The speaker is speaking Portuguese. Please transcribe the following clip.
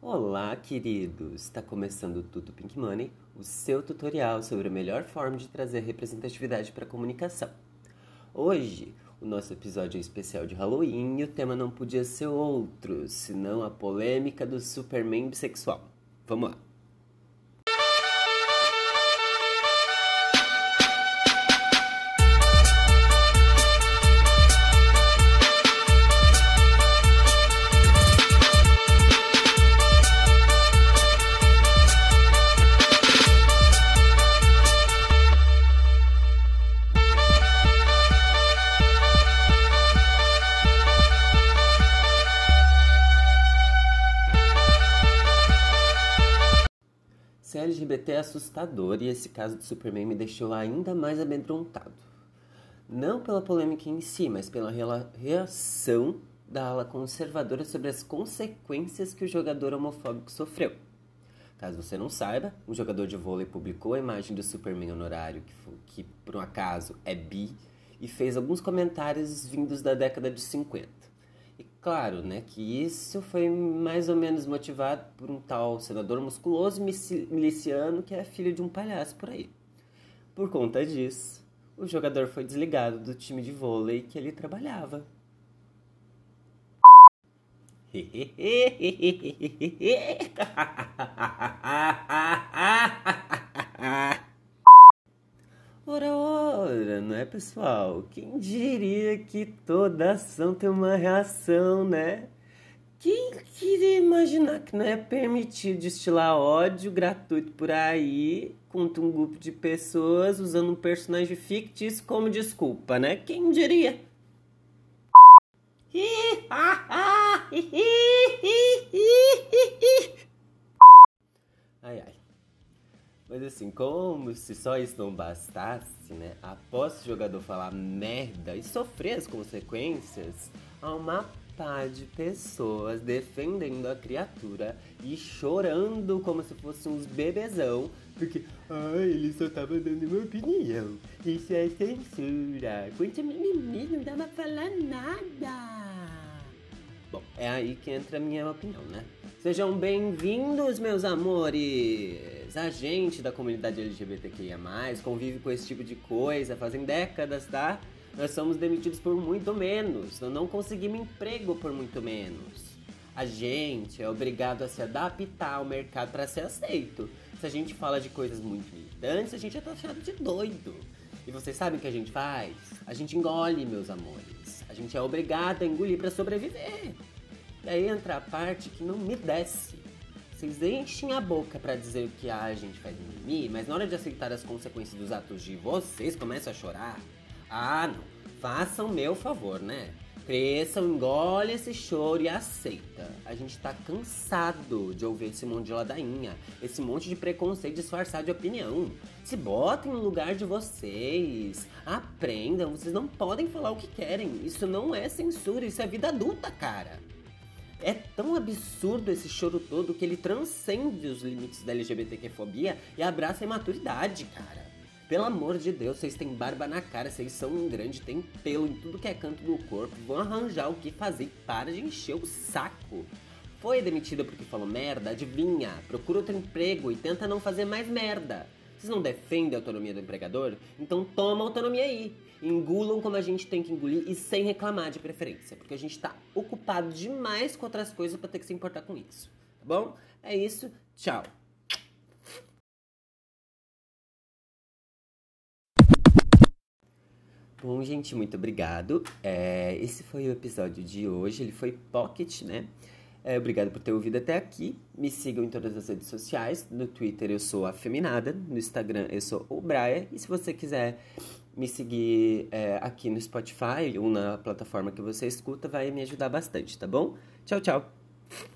Olá, queridos! Está começando o Tudo Pink Money, o seu tutorial sobre a melhor forma de trazer representatividade para a comunicação. Hoje, o nosso episódio é especial de Halloween e o tema não podia ser outro, senão a polêmica do Superman bissexual. Vamos lá! LGBT é assustador e esse caso do Superman me deixou ainda mais amedrontado. Não pela polêmica em si, mas pela reação da ala conservadora sobre as consequências que o jogador homofóbico sofreu. Caso você não saiba, um jogador de vôlei publicou a imagem do Superman honorário, que, que por um acaso é bi, e fez alguns comentários vindos da década de 50. Claro, né, que isso foi mais ou menos motivado por um tal senador musculoso miliciano que é filho de um palhaço por aí. Por conta disso, o jogador foi desligado do time de vôlei que ele trabalhava. Ora, ora, não é pessoal? Quem diria que toda ação tem uma reação, né? Quem queria imaginar que não é permitido destilar ódio gratuito por aí contra um grupo de pessoas usando um personagem fictício como desculpa, né? Quem diria? Ai, ai. Mas assim, como se só isso não bastasse, né? Após o jogador falar merda e sofrer as consequências, há uma pá de pessoas defendendo a criatura e chorando como se fossem uns bebezão, porque, ai, ele só tava dando uma opinião. Isso é censura. Quanto mimimi, não dá pra falar nada. Bom, é aí que entra a minha opinião, né? Sejam bem-vindos, meus amores! A gente da comunidade LGBTQIA, convive com esse tipo de coisa fazem décadas, tá? Nós somos demitidos por muito menos, nós não conseguimos emprego por muito menos. A gente é obrigado a se adaptar ao mercado para ser aceito. Se a gente fala de coisas muito militantes, a gente é taxado de doido. E vocês sabem o que a gente faz? A gente engole, meus amores. Gente é obrigado a engolir para sobreviver. E aí entra a parte que não me desce. Vocês enchem a boca para dizer que a gente faz mimimi, mas na hora de aceitar as consequências dos atos de vocês, começam a chorar. Ah, não. Façam meu favor, né? Cresçam, engole esse choro e aceita. A gente tá cansado de ouvir esse monte de ladainha, esse monte de preconceito disfarçado de opinião. Se botem no lugar de vocês, aprendam, vocês não podem falar o que querem. Isso não é censura, isso é vida adulta, cara. É tão absurdo esse choro todo que ele transcende os limites da LGBTQ-fobia e abraça a imaturidade, cara. Pelo amor de Deus, vocês têm barba na cara, vocês são um grande, tem pelo em tudo que é canto do corpo, vão arranjar o que fazer, para de encher o saco. Foi demitida porque falou merda? Adivinha, procura outro emprego e tenta não fazer mais merda. Vocês não defendem a autonomia do empregador? Então toma autonomia aí. Engulam como a gente tem que engolir e sem reclamar de preferência, porque a gente tá ocupado demais com outras coisas para ter que se importar com isso. Tá bom? É isso. Tchau. Bom, gente, muito obrigado. É, esse foi o episódio de hoje. Ele foi pocket, né? É, obrigado por ter ouvido até aqui. Me sigam em todas as redes sociais. No Twitter eu sou Afeminada, no Instagram eu sou o Braia. E se você quiser me seguir é, aqui no Spotify ou na plataforma que você escuta, vai me ajudar bastante, tá bom? Tchau, tchau!